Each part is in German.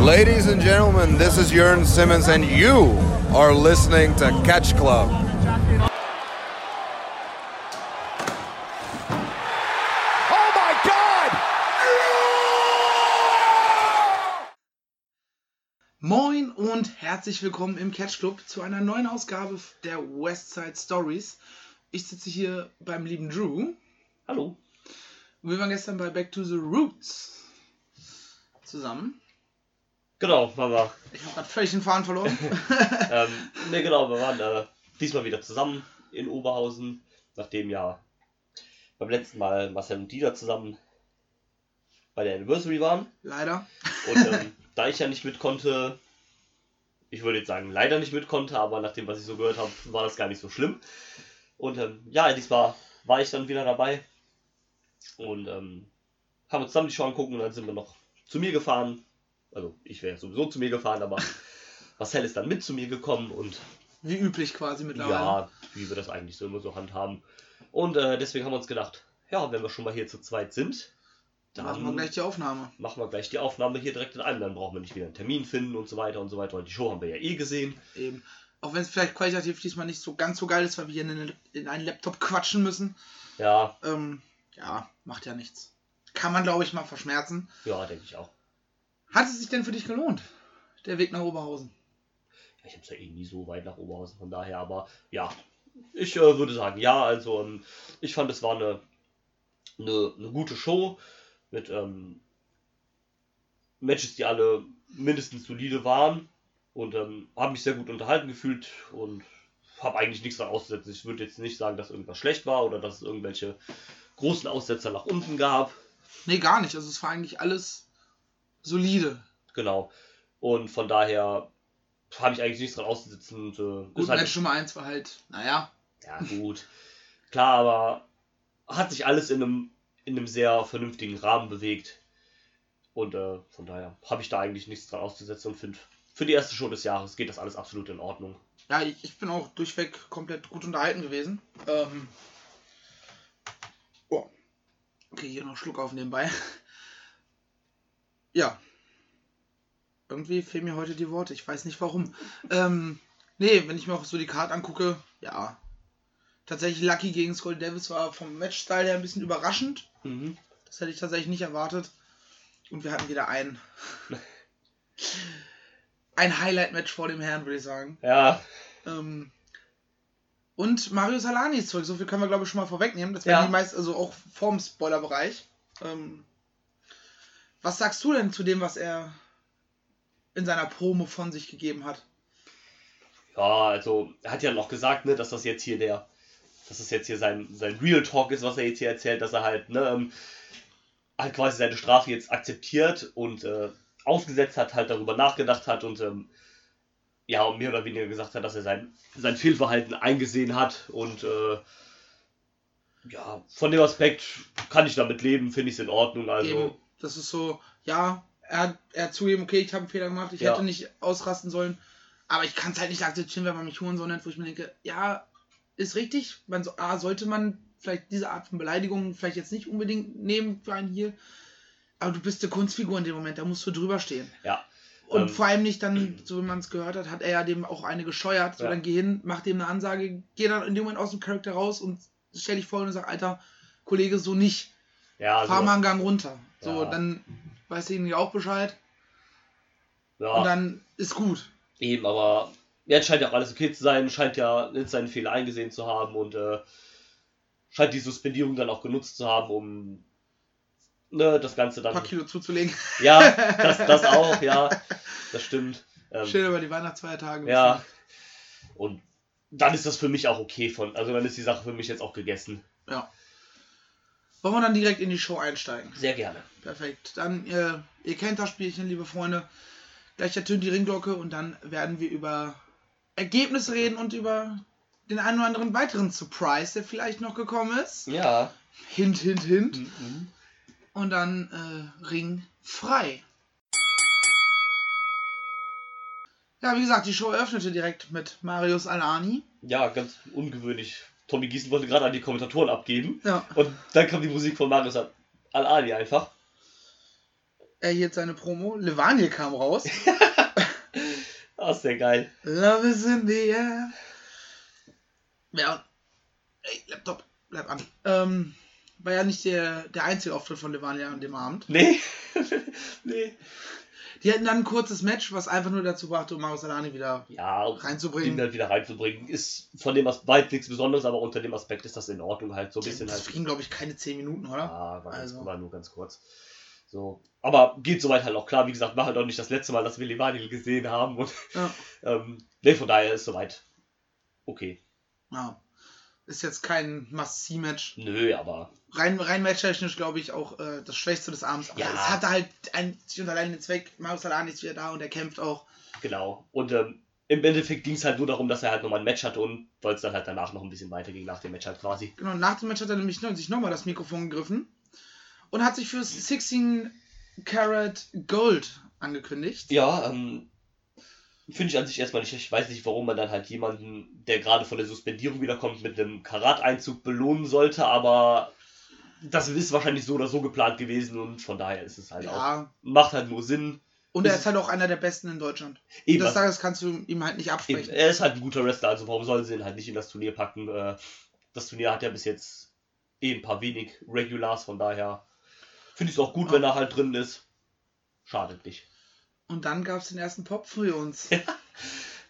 Ladies and gentlemen, this is Jörn Simmons, and you are listening to Catch Club. Oh my God! Moin und herzlich willkommen im Catch Club zu einer neuen Ausgabe der Westside Stories. Ich sitze hier beim lieben Drew. Hallo. Wir waren gestern bei Back to the Roots zusammen. Genau, wir. Ich habe gerade völlig den Faden verloren. ähm, ne, genau, wir waren äh, diesmal wieder zusammen in Oberhausen, nachdem ja beim letzten Mal Marcel und Dieter zusammen bei der Anniversary waren. Leider. Und ähm, da ich ja nicht mit konnte, ich würde jetzt sagen, leider nicht mit konnte, aber nach dem, was ich so gehört habe, war das gar nicht so schlimm. Und ähm, ja, diesmal war ich dann wieder dabei und ähm, haben uns zusammen die Show angucken und dann sind wir noch zu mir gefahren. Also ich wäre sowieso zu mir gefahren, aber Marcel ist dann mit zu mir gekommen und Wie üblich quasi mittlerweile. ja, wie wir das eigentlich so immer so handhaben. Und äh, deswegen haben wir uns gedacht, ja, wenn wir schon mal hier zu zweit sind, dann Machen wir gleich die Aufnahme. machen wir gleich die Aufnahme hier direkt in einem. Dann brauchen wir nicht wieder einen Termin finden und so weiter und so weiter. Und die Show haben wir ja eh gesehen. Eben. Auch wenn es vielleicht qualitativ diesmal nicht so ganz so geil ist, weil wir hier in, einen- in einen Laptop quatschen müssen. Ja, Ähm, ja, macht ja nichts. Kann man, glaube ich, mal verschmerzen. ja, denke ich auch. Hat es sich denn für dich gelohnt? Der Weg nach Oberhausen. Ja, Ich habe es ja eh nie so weit nach Oberhausen, von daher, aber ja, ich äh, würde sagen, ja, also ähm, ich fand, es war eine, eine, eine gute Show mit ähm, Matches, die alle mindestens solide waren und ähm, habe mich sehr gut unterhalten gefühlt und habe eigentlich nichts daran auszusetzen. Ich würde jetzt nicht sagen, dass irgendwas schlecht war oder dass es irgendwelche großen Aussetzer nach unten gab. Nee, gar nicht. Also es war eigentlich alles solide. Genau. Und von daher habe ich eigentlich nichts dran auszusetzen. Und, äh, Gut, ist halt- Match Nummer 1 war halt, naja, Ja, gut. Klar, aber hat sich alles in einem, in einem sehr vernünftigen Rahmen bewegt. Und äh, von daher habe ich da eigentlich nichts dran auszusetzen und finde, für die erste Show des Jahres geht das alles absolut in Ordnung. ja, ich, bin auch durchweg komplett gut unterhalten gewesen. Ähm, oh. Okay, hier noch Schluck auf nebenbei. Ja. Irgendwie fehlen mir heute die Worte. Ich weiß nicht warum. ähm, nee, wenn ich mir auch so die Karte angucke, ja. Tatsächlich Lucky gegen Skull Davis war vom Matchstyle her ein bisschen überraschend. Mhm. Das hätte ich tatsächlich nicht erwartet. Und wir hatten wieder ein, ein Highlight-Match vor dem Herrn, würde ich sagen. Ja, Ähm, und Mario Salani ist zurück. So viel können wir, glaube ich, schon mal vorwegnehmen. Das werden Ja. die meist, also auch vorm Spoiler-Bereich. Ähm, was sagst du denn zu dem, was er in seiner Promo von sich gegeben hat? ja, also er hat ja noch gesagt, ne, dass das jetzt hier der, dass das jetzt hier sein, sein Real Talk ist, was er jetzt hier erzählt, dass er halt, ne, ähm, halt quasi seine Strafe jetzt akzeptiert und äh, ausgesetzt hat, halt darüber nachgedacht hat und ähm, ja, und mehr oder weniger gesagt hat, dass er sein, sein Fehlverhalten eingesehen hat und äh, ja, von dem Aspekt kann ich damit leben, finde ich es in Ordnung. Also, Eben, das ist so, ja, er, hat- er hat zugegeben, okay, ich habe einen Fehler gemacht, ich Ja. hätte nicht ausrasten sollen, aber ich kann es halt nicht akzeptieren, wenn man mich Hurensohn nennt, wo ich mir denke, ja, ist richtig, man so, A, sollte man vielleicht diese Art von Beleidigung vielleicht jetzt nicht unbedingt nehmen für einen hier, aber du bist eine Kunstfigur in dem Moment, da musst du drüber stehen. ja, Und Ähm, vor allem nicht dann, so wie man es gehört hat, hat er ja dem auch eine gescheuert. So, Ja. dann geh hin, mach dem eine Ansage, geh dann in dem Moment aus dem Charakter raus und stell dich vor und sag, Alter, Kollege, so nicht. ja, also, Fahr mal einen Gang runter. So, Ja. dann weiß derjenige auch Bescheid ja. und dann ist gut. Eben, aber jetzt scheint ja auch alles okay zu sein, scheint ja jetzt seinen Fehler eingesehen zu haben und äh, scheint die Suspendierung dann auch genutzt zu haben, um ne, das Ganze Ein dann. paar Kilo zuzulegen. Ja, das, das auch, ja, das stimmt. Ähm, Schön über die Weihnachtsfeiertage. ja. Und dann ist das für mich auch okay von, also dann ist die Sache für mich jetzt auch gegessen. ja. Wollen wir dann direkt in die Show einsteigen? Sehr gerne. Perfekt. Dann, äh, ihr kennt das Spielchen, liebe Freunde. Gleich ertönt die Ringglocke und dann werden wir über Ergebnisse reden und über den einen oder anderen weiteren Surprise, der vielleicht noch gekommen ist. Ja. Hint, hint, hint. Mhm. Und dann äh, Ring frei. Ja, wie gesagt, die Show eröffnete direkt mit Marius Alani. Ja, ganz ungewöhnlich. Tommy Gießen wollte gerade an die Kommentatoren abgeben. Ja. Und dann kam die Musik von Marius Al-Ali einfach. Er hielt seine Promo. Levaniel kam raus. Ah, ist sehr geil. Love is in the air. Ja. Ey, Laptop, bleib an. Ähm, war ja nicht der, der einzige Auftritt von Levania an dem Abend. Nee. nee. Die hatten dann ein kurzes Match, was einfach nur dazu brachte, um Maros Alani wieder Ja, reinzubringen. ihn halt wieder reinzubringen, ist von dem Aspekt nichts Besonderes, aber unter dem Aspekt ist das in Ordnung halt. So ein bisschen das halt. ging, glaube ich, keine 10 Minuten, oder? Ja, war, Also. war nur ganz kurz. So. Aber geht soweit halt auch klar. Wie gesagt, war halt auch nicht das letzte Mal, dass wir Levaniel gesehen haben. Und Ja. ähm, nee, von daher ist soweit okay. ja. Ist jetzt kein Must-See-Match. Nö, aber Rein, rein matchtechnisch, glaube ich, auch äh, das Schwächste des Abends. Aber Ja. es hatte halt einzig und allein den Zweck, Maros Alani ist wieder da und er kämpft auch. genau. Und ähm, im Endeffekt ging es halt nur darum, dass er halt nochmal ein Match hatte und weil es dann halt danach noch ein bisschen weiter ging, nach dem Match halt quasi. Genau, nach dem Match hat er nämlich noch- sich nochmal das Mikrofon gegriffen und hat sich für 16 Karat Gold angekündigt. Ja, ähm, finde ich an sich erstmal nicht. Ich weiß nicht, warum man dann halt jemanden, der gerade von der Suspendierung wiederkommt, mit einem Karat-Einzug belohnen sollte, aber das ist wahrscheinlich so oder so geplant gewesen und von daher ist es halt auch. Ja, Macht halt nur Sinn. und er Ist- ist halt auch einer der Besten in Deutschland. Eben, Das, das kannst du ihm halt nicht eben, absprechen. er ist halt ein guter Wrestler, also warum sollen sie ihn halt nicht in das Turnier packen? Äh, Das Turnier hat ja bis jetzt eh ein paar wenig Regulars, von daher finde ich es auch gut, wenn er halt drin ist. Schadet nicht. Und dann gab es den ersten Pop für uns.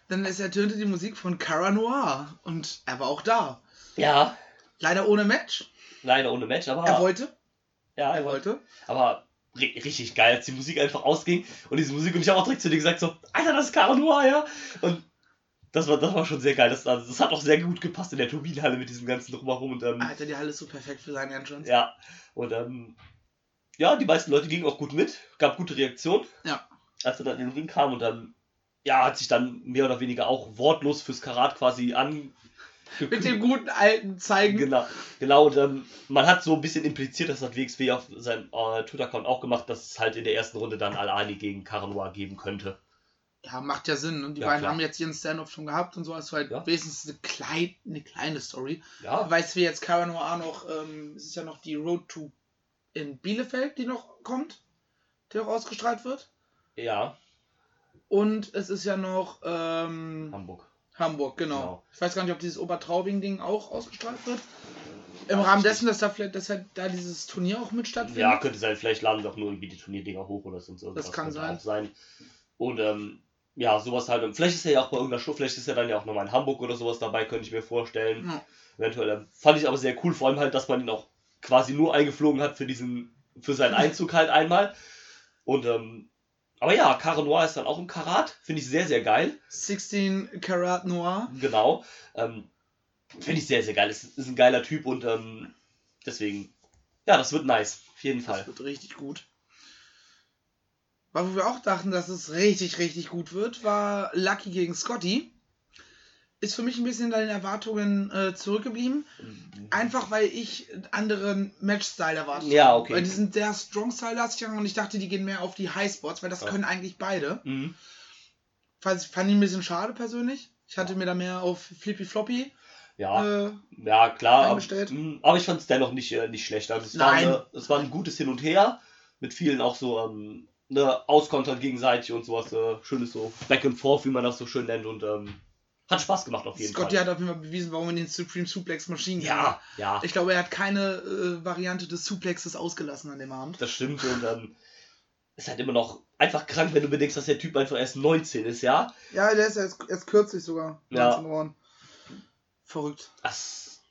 Denn es ertönte die Musik von Cara Noir und er war auch da. Ja, Leider ohne Match. Leider ohne Match, aber. Er wollte. ja, Er wollte. Aber ri richtig geil, als die Musik einfach ausging und diese Musik und ich habe auch direkt zu dir gesagt so, Alter, das ist Caro Noir, ja? Und das war, das war schon sehr geil. Das, also, das hat auch sehr gut gepasst in der Turbinenhalle mit diesem ganzen Drumherum und ähm, Alter, die Halle ist so perfekt für seinen Entrance. ja. Und ähm, ja, die meisten Leute gingen auch gut mit, gab gute Reaktion. Ja. Als er dann in den Ring kam und dann, ja, hat sich dann mehr oder weniger auch wortlos fürs Karat quasi an. Mit dem guten alten Zeigen. Genau, genau und ähm, man hat so ein bisschen impliziert, das hat WXW auf seinem äh, Twitter-Account auch gemacht, dass es halt in der ersten Runde dann Al-Ali gegen Caranoa geben könnte. Ja, macht ja Sinn. Und die Ja, beiden klar. haben jetzt ihren Stand-off schon gehabt und so. Also halt Ja. wenigstens eine, klein, eine kleine Story. Ja, Weißt du, wie jetzt Cara Noir noch, ähm, es ist ja noch die Road to in Bielefeld, die noch kommt, die noch ausgestrahlt wird. ja, Und es ist ja noch ähm, Hamburg. Hamburg, genau. Genau. Ich weiß gar nicht, ob dieses Obertraubing-Ding auch ausgestrahlt wird. Im Ja, Rahmen dessen, dass da vielleicht, dass halt da dieses Turnier auch mit stattfindet. Ja, könnte sein, vielleicht laden sie auch nur irgendwie die Turnierdinger hoch oder sonst irgendwas. Das kann sein. Auch sein. Und ähm, ja, sowas halt. Und vielleicht ist er ja auch bei irgendeiner Show, vielleicht ist er dann ja auch nochmal in Hamburg oder sowas dabei, könnte ich mir vorstellen. Ja. Eventuell. ähm, Fand ich aber sehr cool, vor allem halt, dass man ihn auch quasi nur eingeflogen hat für diesen, für seinen Einzug halt einmal. Und ähm, aber ja, Caro Noir ist dann auch im Karat. Finde ich sehr, sehr geil. 16 Karat Noir. Genau. Ähm, Finde ich sehr, sehr geil. Ist, ist ein geiler Typ und ähm, deswegen, ja, das wird nice. Auf jeden Fall. Das wird richtig gut. Weil wo wir auch dachten, dass es richtig, richtig gut wird, war Lucky gegen Scotty. Ist für mich ein bisschen in den Erwartungen äh, zurückgeblieben. Einfach weil ich einen anderen Match-Style erwartet Ja, habe. okay. Weil die sind sehr Strong-Style-lastig und ich dachte, die gehen mehr auf die High-Spots, weil das Ja. können eigentlich beide. Mhm. Fand, fand ich ein bisschen schade persönlich. Ich hatte mir da mehr auf Flippy Floppy. Ja, Äh, ja, klar. Aber, eingestellt. mh, aber ich fand es dennoch nicht, äh, nicht schlecht. Also es war, Nein. eine, es war ein gutes Hin und Her. Mit vielen auch so ähm, ne, Auskontern gegenseitig und sowas. Äh, schönes so Back and Forth, wie man das so schön nennt. Und ähm, hat Spaß gemacht auf jeden Scotty Fall. hat auf jeden Fall bewiesen, warum er den Supreme Suplex Maschinen Ja, ja, Ich glaube, er hat keine äh, Variante des Suplexes ausgelassen an dem Abend. das stimmt. Und ähm, ist halt immer noch einfach krank, wenn du bedenkst, dass der Typ einfach erst 19 ist, ja. Ja, der ist erst, erst kürzlich sogar Ja. 19 geworden. Verrückt. Das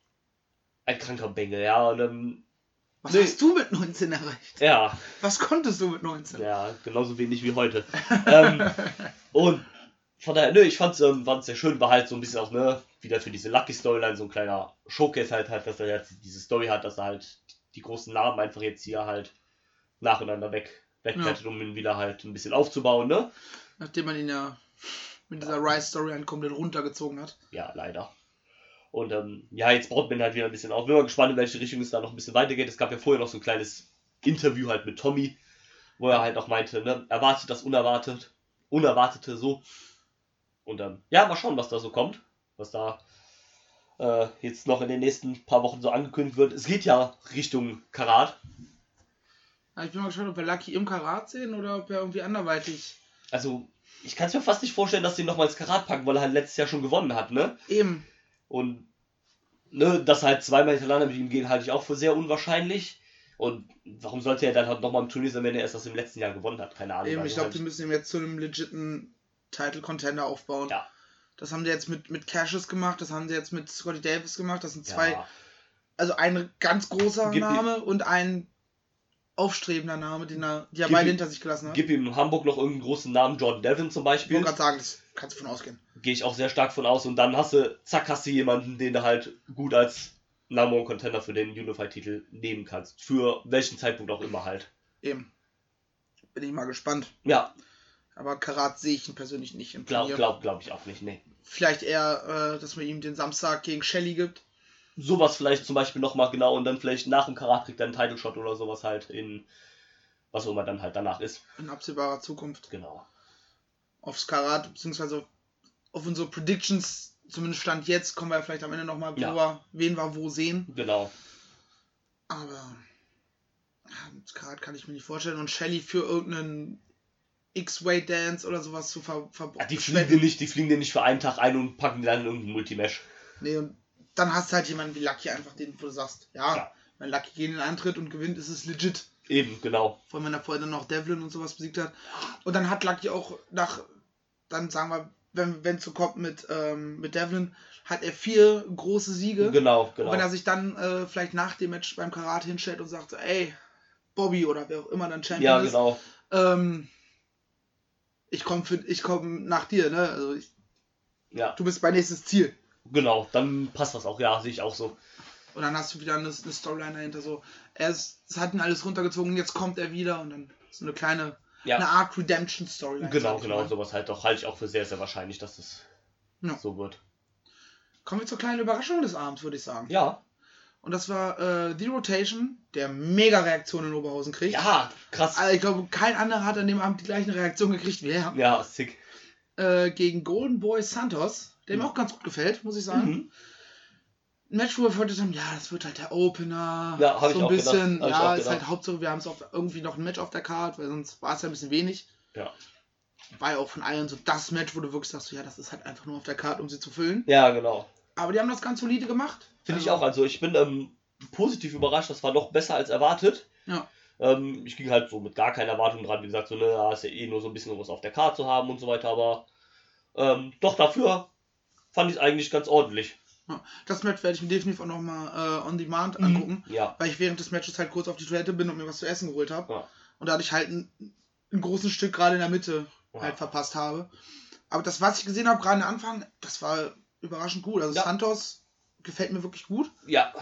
ein kranker Bengel, ja. Und ähm, Was Nee. hast du mit 19 erreicht? ja, Was konntest du mit 19? Ja, genauso wenig wie heute. ähm, und von daher, nö, ich fand's, ähm, fand's sehr schön, war halt so ein bisschen auch, ne, wieder für diese Lucky Storyline so ein kleiner Showcase halt, halt, dass er jetzt diese Story hat, dass er halt die großen Namen einfach jetzt hier halt nacheinander weg, wegklettet, um ihn wieder halt ein bisschen aufzubauen, ne? Nachdem man ihn ja mit dieser Rise-Story komplett runtergezogen hat. Ja, leider. Und ähm, ja, jetzt baut man halt wieder ein bisschen auf. Bin mal gespannt, in welche Richtung es da noch ein bisschen weitergeht. Es gab ja vorher noch so ein kleines Interview halt mit Tommy, wo er halt auch meinte, ne, erwartet das Unerwartet, Unerwartete so. Und ähm, ja, mal schauen, was da so kommt. Was da äh, jetzt noch in den nächsten paar Wochen so angekündigt wird. Es geht ja Richtung Karat. Ich bin mal gespannt, ob wir Lucky im Karat sehen oder ob er irgendwie anderweitig. Also, ich kann es mir fast nicht vorstellen, dass sie ihn nochmal ins Karat packen, weil er halt letztes Jahr schon gewonnen hat, ne? Eben. Und ne, dass halt zweimal hintereinander mit ihm gehen, halte ich auch für sehr unwahrscheinlich. Und warum sollte er dann halt nochmal im Turnier sein, wenn er erst das im letzten Jahr gewonnen hat? Keine Ahnung. Eben, ich glaube, halt, die müssen ihm jetzt zu einem legiten Title-Contender aufbauen. Ja. Das haben sie jetzt mit, mit Cassius gemacht, das haben sie jetzt mit Scotty Davis gemacht. Das sind zwei, ja, also ein ganz großer Gib ihm- Name und ein aufstrebender Name, den er, die er beide ihm- hinter sich gelassen hat. Gib ihm in Hamburg noch irgendeinen großen Namen, Jordan Devlin zum Ich Beispiel. wollte gerade sagen, das kannst du von ausgehen. Gehe ich auch sehr stark von aus. Und dann hast du, zack, hast du jemanden, den du halt gut als Number One Contender für den Unified-Titel nehmen kannst. Für welchen Zeitpunkt auch immer halt. Eben. Bin ich mal gespannt. Ja, Aber Karat sehe ich ihn persönlich nicht im glaub, Turnier. glaub, glaub ich auch nicht, nee. Vielleicht eher, äh, dass man ihm den Samstag gegen Shelly gibt. sowas vielleicht zum Beispiel nochmal genau und dann vielleicht nach dem Karat kriegt er einen Title Shot oder sowas halt in was auch immer dann halt danach ist. In absehbarer Zukunft. Genau. Aufs Karat, beziehungsweise auf unsere Predictions, zumindest Stand jetzt, kommen wir ja vielleicht am Ende nochmal, Ja. wir, wen wir wo sehen. Genau. Aber Karat kann ich mir nicht vorstellen. Und Shelly für irgendeinen X-Way Dance oder sowas zu ver, ver Ja, die fliegen dir nicht, die fliegen dir nicht für einen Tag ein und packen dann in irgendein Multimesh. Nee, und dann hast du halt jemanden wie Lucky einfach, den wo du sagst, ja, Ja. wenn Lucky gegen den antritt und gewinnt, ist es legit. Eben, genau. Vor allem, wenn er vorher dann noch Devlin und sowas besiegt hat. Und dann hat Lucky auch nach, dann sagen wir, wenn es so kommt mit, ähm, mit Devlin, hat er vier große Siege. Genau, Und genau. wenn er sich dann äh, vielleicht nach dem Match beim Karate hinstellt und sagt, so, ey, Bobby oder wer auch immer dann Champion Ja, ist, genau. ähm, ich komme ich komm nach dir, ne? Also ich, Ja, du bist mein nächstes Ziel. genau. Dann passt das auch. Ja, sehe ich auch so. Und dann hast du wieder eine, eine Storyline dahinter, so, er ist, es hat ihn alles runtergezogen, jetzt kommt er wieder und dann so eine kleine, Ja. eine Art Redemption-Storyline. Genau, sag ich genau. mal. Sowas halt doch. Halte ich auch für sehr, sehr wahrscheinlich, dass das Ja. so wird. Kommen wir zur kleinen Überraschung des Abends, würde ich sagen. Ja. Und das war äh, The Rotation, der mega Reaktion in Oberhausen kriegt. Ja, krass. Also ich glaube, kein anderer hat an dem Abend die gleichen Reaktionen gekriegt wie er. Ja, sick. Äh, gegen Golden Boy Santos, der mir Mhm. auch ganz gut gefällt, muss ich sagen. Mhm. Ein Match, wo wir vermutet haben, ja, das wird halt der Opener. Ja, hab ich so ein auch gedacht. bisschen, ich ja, ist halt gedacht. Hauptsache, wir haben es irgendwie noch ein Match auf der Karte, weil sonst war es ja ein bisschen wenig. Ja. War ja auch von allen so das Match, wo du wirklich sagst, ja, das ist halt einfach nur auf der Karte, um sie zu füllen. Ja, genau. Aber die haben das ganz solide gemacht. Finde ich Also, auch. Also ich bin ähm, positiv überrascht. Das war doch besser als erwartet. Ja. Ähm, ich ging halt so mit gar keiner Erwartung dran. Wie gesagt, so, ne, ja, ist ja eh nur so ein bisschen was auf der Karte zu haben und so weiter. Aber ähm, doch dafür fand ich es eigentlich ganz ordentlich. Ja, das Match werde ich mir definitiv auch nochmal äh, on demand Mhm. angucken, Ja. weil ich während des Matches halt kurz auf die Toilette bin und mir was zu essen geholt habe. Ja. Und dadurch halt ein, ein großes Stück gerade in der Mitte halt verpasst habe. Aber das, was ich gesehen habe, gerade am Anfang, das war überraschend gut. Also. Santos gefällt mir wirklich gut. Ja.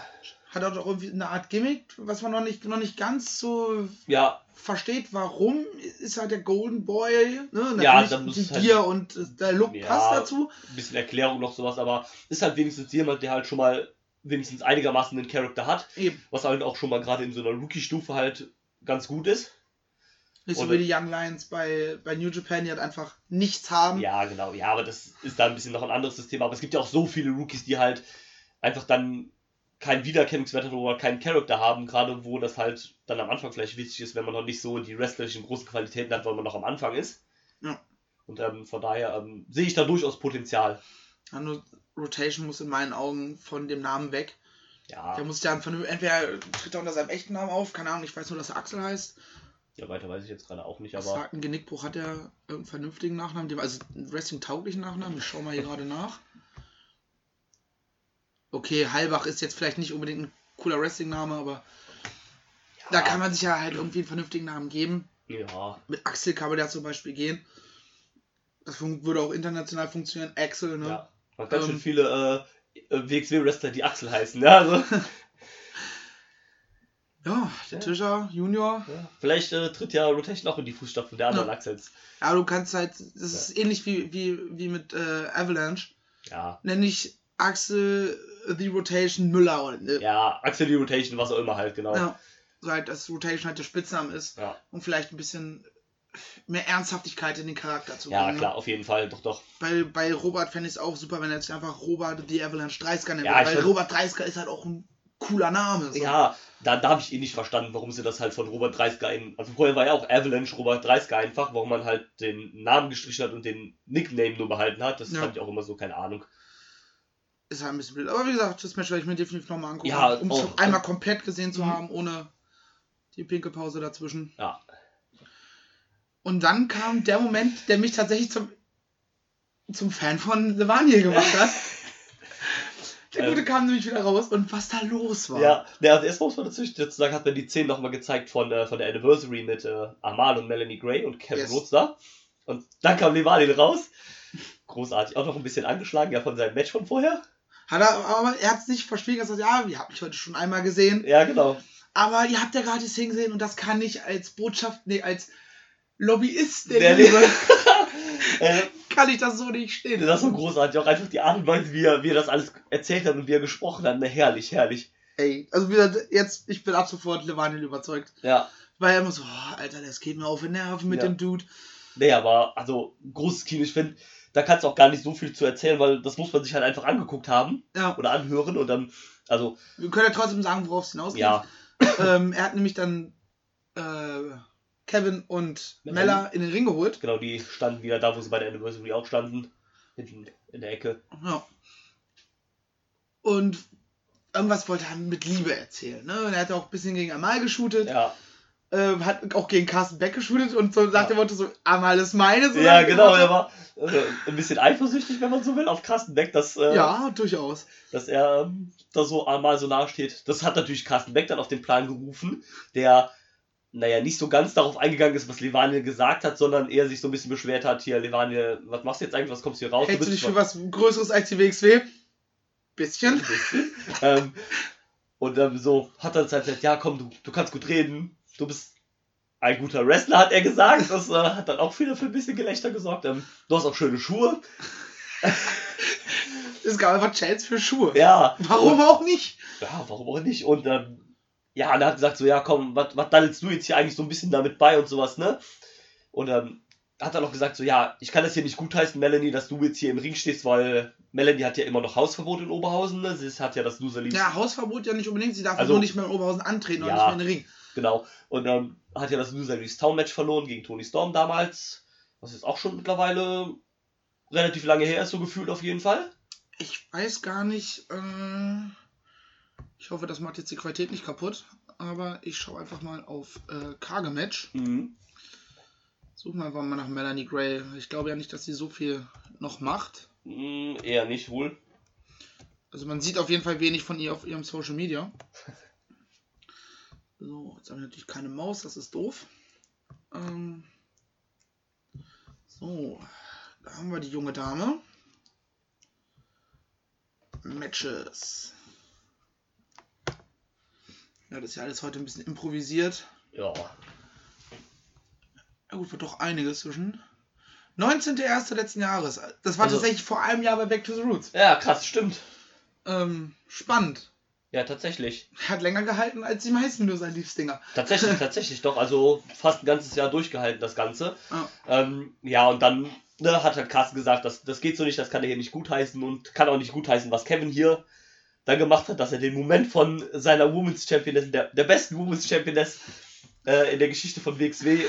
Hat auch irgendwie eine Art Gimmick, was man noch nicht, noch nicht ganz so Ja. versteht, warum ist halt der Golden Boy, ne? Ja, da muss die halt- Gier und äh, der Look Ja. passt dazu. Ein bisschen Erklärung noch sowas. Aber ist halt wenigstens jemand, der halt schon mal wenigstens einigermaßen einen Charakter hat. Eben. Was halt auch schon mal gerade in so einer Rookie-Stufe halt ganz gut ist. Nicht so wie die Young Lions bei, bei New Japan, die halt einfach nichts haben. Ja, genau. Ja, aber das ist da ein bisschen noch ein anderes System. Aber es gibt ja auch so viele Rookies, die halt einfach dann keinen Wiedererkennungswert haben oder keinen Charakter haben, gerade wo das halt dann am Anfang vielleicht wichtig ist, wenn man noch nicht so die wrestlerischen großen Qualitäten hat, weil man noch am Anfang ist. Ja. Und ähm, von daher ähm, sehe ich da durchaus Potenzial. Ja, nur Rotation muss in meinen Augen von dem Namen weg. Ja, Der muss ja entweder tritt er unter seinem echten Namen auf, keine Ahnung, ich weiß nur, dass er Axel heißt. ja, weiter weiß ich jetzt gerade auch nicht, aber sagt ein Genickbruch, hat er irgendeinen vernünftigen Nachnamen, also einen Wrestling-tauglichen Nachnamen. Ich schau mal hier gerade nach. Okay, Halbach ist jetzt vielleicht nicht unbedingt ein cooler Wrestling-Name, aber da kann man sich ja halt irgendwie einen vernünftigen Namen geben. ja, Mit Axel kann man ja zum Beispiel gehen. Das würde auch international funktionieren. Axel, ne? ja. Man ganz Ähm, schön viele äh, WXW-Wrestler, die Axel heißen. Ja, also, Ja, der Ja. Tischer, Junior. ja. Vielleicht äh, tritt ja Rotation auch in die Fußstapfen der anderen Ja. Axels. Ja, du kannst halt, das ist ähnlich wie, wie, wie mit äh, Avalanche. Ja, Nenn ich Axel The Rotation Müller. Oder, ne? ja, Axel die Rotation, was auch immer halt, genau. Ja. So halt, dass Rotation halt der Spitzname ist. Ja. Und vielleicht ein bisschen mehr Ernsthaftigkeit in den Charakter zu Ja, bringen. klar, auf jeden Fall, doch, doch. Bei, bei Robert fände ich es auch super, wenn er jetzt einfach Robert The Avalanche 30er nennt. Ja, weil find- Robert 30er ist halt auch ein cooler Name. So. Ja, da, da habe ich eh nicht verstanden, warum sie das halt von Robert Dreisker in. Also vorher war ja auch Avalanche Robert Dreisker einfach, warum man halt den Namen gestrichen hat und den Nickname nur behalten hat. Das Ja. fand ich auch immer so, keine Ahnung. Ist halt ein bisschen blöd. Aber wie gesagt, das Match werde ich mir definitiv nochmal angucken. Ja, um es auch. einmal komplett gesehen zu Mhm. haben, ohne die Pinkelpause dazwischen. Ja. Und dann kam der Moment, der mich tatsächlich zum, zum Fan von Levaniel gemacht hat. Der Ähm. Gute kam nämlich wieder raus und was da los war. Ja, ja also erstmal muss man dazu sagen, hat man die Szenen nochmal gezeigt von, äh, von der Anniversary mit äh, Amal und Melanie Gray und Kevin Yes. Rhodes da. Und dann kam Levalin raus. Großartig. Auch noch ein bisschen angeschlagen, ja, von seinem Match von vorher. Hat er, aber er hat es nicht verspielt, er hat gesagt, ja, ihr habt mich heute schon einmal gesehen. Ja, genau. Aber ihr habt ja gerade das hingesehen und das kann ich als Botschaft, nee, als Lobbyist der Der Liebe, äh, kann ich das so nicht stehen. das ist so großartig. Auch einfach die Art und Weise, wie er, wie er das alles erzählt hat und wie er gesprochen hat. Ne, herrlich, herrlich. Ey, also wieder jetzt, ich bin ab sofort Levaniel überzeugt. Ja. Weil er immer so, oh, Alter, das geht mir auf den Nerven mit Ja. dem Dude. Nee, aber also großes Kino, ich finde, da kannst du auch gar nicht so viel zu erzählen, weil das muss man sich halt einfach angeguckt haben Ja, oder anhören und dann, also, wir können ja trotzdem sagen, worauf es hinausgeht. ja, Ähm, er hat nämlich dann äh, Kevin und Mit Mella in den Ring geholt. genau, die standen wieder da, wo sie bei der Anniversary auch standen. Hinten in der Ecke. Ja. Und irgendwas wollte er mit Liebe erzählen. Ne? Und er hat auch ein bisschen gegen Amal geshootet. Ja, Ähm, hat auch gegen Carsten Beck geshootet und so nach Ja. dem Motto so, Amal ist meine. So ja genau, er war äh, ein bisschen eifersüchtig, wenn man so will, auf Carsten Beck, dass, äh, Ja, durchaus. dass er ähm, da so einmal so nahe steht. Das hat natürlich Carsten Beck dann auf den Plan gerufen, der, naja, nicht so ganz darauf eingegangen ist, was Levanil gesagt hat, sondern eher sich so ein bisschen beschwert hat, hier, Levanil, was machst du jetzt eigentlich, was kommst du hier raus? Hältst du dich für was Größeres als die WXW? Bisschen. ähm, und dann so hat er halt gesagt, ja komm, du, du kannst gut reden, du bist ein guter Wrestler, hat er gesagt. Das äh, hat dann auch wieder für ein bisschen Gelächter gesorgt. Ähm, du hast auch schöne Schuhe. Es gab einfach Chance für Schuhe. Ja. Warum Und, auch nicht? ja, warum auch nicht? Und ähm, ja, und er hat gesagt so, ja komm, was daddelst du jetzt hier eigentlich so ein bisschen damit bei und sowas, ne? Und ähm, hat dann auch gesagt so, ja, ich kann das hier nicht gutheißen, Melanie, dass du jetzt hier im Ring stehst, weil Melanie hat ja immer noch Hausverbot in Oberhausen, ne? Sie hat ja das Loser Ja, Hausverbot ja nicht unbedingt. Sie darf Also- nur nicht mehr in Oberhausen antreten Ja. nicht mehr in den Ring. Genau. Und ähm, hat ja das Loser Leaves Town Match verloren gegen Tony Storm damals. Was jetzt auch schon mittlerweile relativ lange her ist, so gefühlt auf jeden Fall. Ich weiß gar nicht. Äh, ich hoffe, das macht jetzt die Qualität nicht kaputt. Aber ich schaue einfach mal auf äh, Kage-Match. Mhm. Suchen wir einfach mal nach Melanie Gray. Ich glaube ja nicht, dass sie so viel noch macht. Mm, eher nicht wohl. Also man sieht auf jeden Fall wenig von ihr auf ihrem Social Media. So, jetzt haben wir natürlich keine Maus, das ist doof. Ähm, so, da haben wir die junge Dame. Matches. Ja, das ist ja alles heute ein bisschen improvisiert. Ja. Ja gut, wird doch einiges zwischen. 19.01. letzten Jahres. Das war Also- tatsächlich vor einem Jahr bei Back to the Roots. Ja, krass, stimmt. Ähm, spannend. Ja, tatsächlich. Hat länger gehalten als die meisten nur sein Liebsdinger. Tatsächlich, tatsächlich doch. Also fast ein ganzes Jahr durchgehalten, das Ganze. Ja. Ähm, ja, und dann ne, hat halt Carsten gesagt, das, das geht so nicht, das kann er hier nicht gutheißen und kann auch nicht gutheißen, was Kevin hier dann gemacht hat, dass er den Moment von seiner Women's Championess, der, der besten Women's Championess äh, in der Geschichte von WXW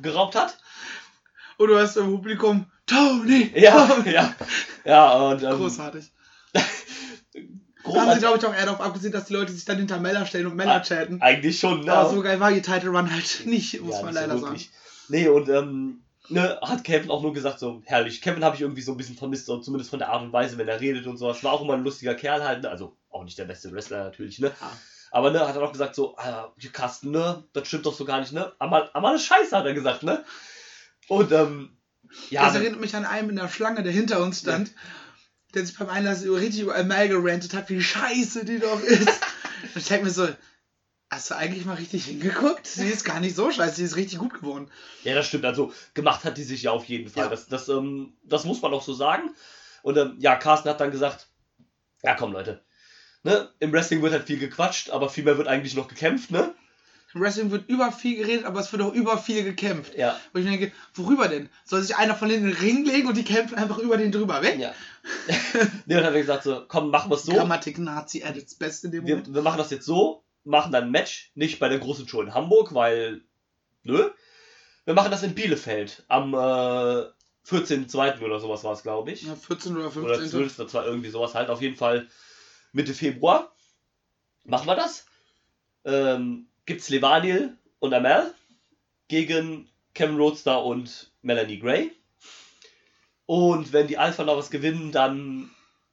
geraubt hat. Und du hast im Publikum Tony! Ja, ja, ja, und ähm, Großartig. Da haben sie, großartig. glaube ich, auch eher darauf abgesehen, dass die Leute sich dann hinter Mella stellen und Mella Ah, chatten. Eigentlich schon, ne? Aber so geil war ihr Title Run halt nicht, muss Ja, man nicht so leider wirklich. sagen. Nee, und ähm, ne, hat Kevin auch nur gesagt, so herrlich. Kevin habe ich irgendwie so ein bisschen vermisst, so, zumindest von der Art und Weise, wenn er redet und sowas. War auch immer ein lustiger Kerl halt, ne? also auch nicht der beste Wrestler natürlich, ne? Ja. Aber ne, hat er auch gesagt, so, hier Carsten, ne, das stimmt doch so gar nicht, ne? Amal, Amal ist scheiße, hat er gesagt, ne? Und ähm, ja, das erinnert mich an einen in der Schlange, der hinter uns stand, der sich beim Einlass über- richtig über Amal gerantet hat, wie scheiße die doch ist. Und ich denke mir so, hast du eigentlich mal richtig hingeguckt? Sie ist gar nicht so scheiße, sie ist richtig gut geworden. Ja, das stimmt. Also gemacht hat die sich ja auf jeden Fall. Ja. Das, das, ähm, das muss man auch so sagen. Und ähm, ja, Carsten hat dann gesagt, ja komm Leute, ne, im Wrestling wird halt viel gequatscht, aber viel mehr wird eigentlich noch gekämpft, ne? Wrestling wird über viel geredet, aber es wird auch über viel gekämpft. Ja. Wo ich mir denke, worüber denn? Soll sich einer von denen in den Ring legen und die kämpfen einfach über den drüber weg? Ja. nee, und dann haben wir gesagt, so, komm, machen wir es so. Grammatik Nazi at its best in dem Wir, Moment. wir machen das jetzt so, machen dann ein Match, nicht bei der großen Show in Hamburg, weil, nö. Wir machen das in Bielefeld am äh, 14.2. oder sowas war es, glaube ich. Ja, 14 oder Oder 15. 12. Das war irgendwie sowas halt. Auf jeden Fall Mitte Februar. Machen wir das. Ähm, gibt's Levaniel und Amel gegen Kevin Roadster und Melanie Gray. Und wenn die Alpha Lovers gewinnen, dann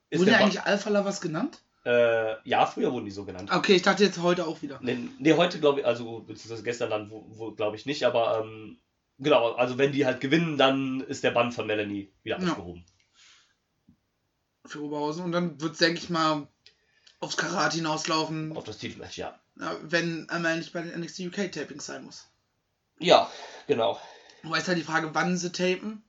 ist Wurde der eigentlich Alpha Lovers genannt? Äh, Ja, früher wurden die so genannt. Okay, ich dachte jetzt heute auch wieder. Nee, nee heute glaube ich, also beziehungsweise gestern dann wo, wo, glaube ich nicht, aber ähm, genau, also wenn die halt gewinnen, dann ist der Bann von Melanie wieder Ja. aufgehoben. Für Oberhausen. Und dann wird es, denke ich mal, aufs Karate hinauslaufen, Auf das Titelmatch, ja. wenn einmal nicht bei den NXT UK Tapings sein muss. Ja, genau. Wobei ist halt die Frage, wann sie tapen.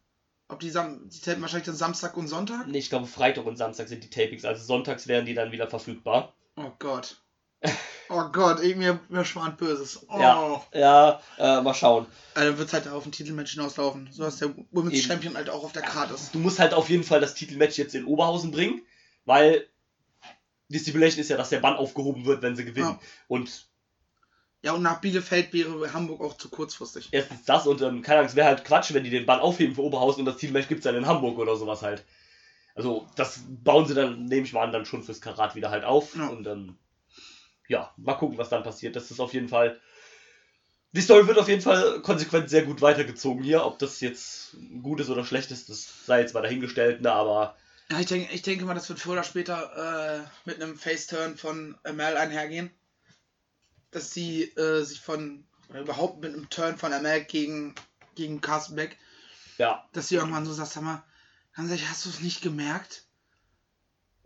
Ob die, Sam die tapen wahrscheinlich dann Samstag und Sonntag. Nee, ich glaube Freitag und Samstag sind die Tapings, also sonntags werden die dann wieder verfügbar. Oh Gott. Oh Gott, mir, mir schwant Böses. Oh. Ja. Ja, äh, mal schauen. Also dann wird es halt auf ein Titelmatch hinauslaufen. So dass der Women's Eben. Champion halt auch auf der Karte ist. Du musst halt auf jeden Fall das Titelmatch jetzt in Oberhausen bringen, weil die Stipulation ist ja, dass der Bann aufgehoben wird, wenn sie gewinnen. Ja. Und Ja, und nach Bielefeld wäre Hamburg auch zu kurzfristig. erstens das und ähm, keine Ahnung, es wäre halt Quatsch, wenn die den Bann aufheben für Oberhausen und das Titelmatch gibt es dann in Hamburg oder sowas halt. Also, das bauen sie dann, nehme ich mal an, dann schon fürs Karat wieder halt auf. Ja. Und ähm, ja, mal gucken, was dann passiert. Das ist auf jeden Fall. Die Story wird auf jeden Fall konsequent sehr gut weitergezogen hier. Ob das jetzt gut ist oder schlecht ist, das sei jetzt mal dahingestellt, ne, aber Ja, ich denke, ich denke mal, das wird früher oder später äh, mit einem Face-Turn von Amel einhergehen. Dass sie äh, sich von, oder überhaupt mit einem Turn von Amel gegen, gegen Carsten Beck, ja, dass sie irgendwann so sagt, sag mal, ganz ehrlich, hast du es nicht gemerkt?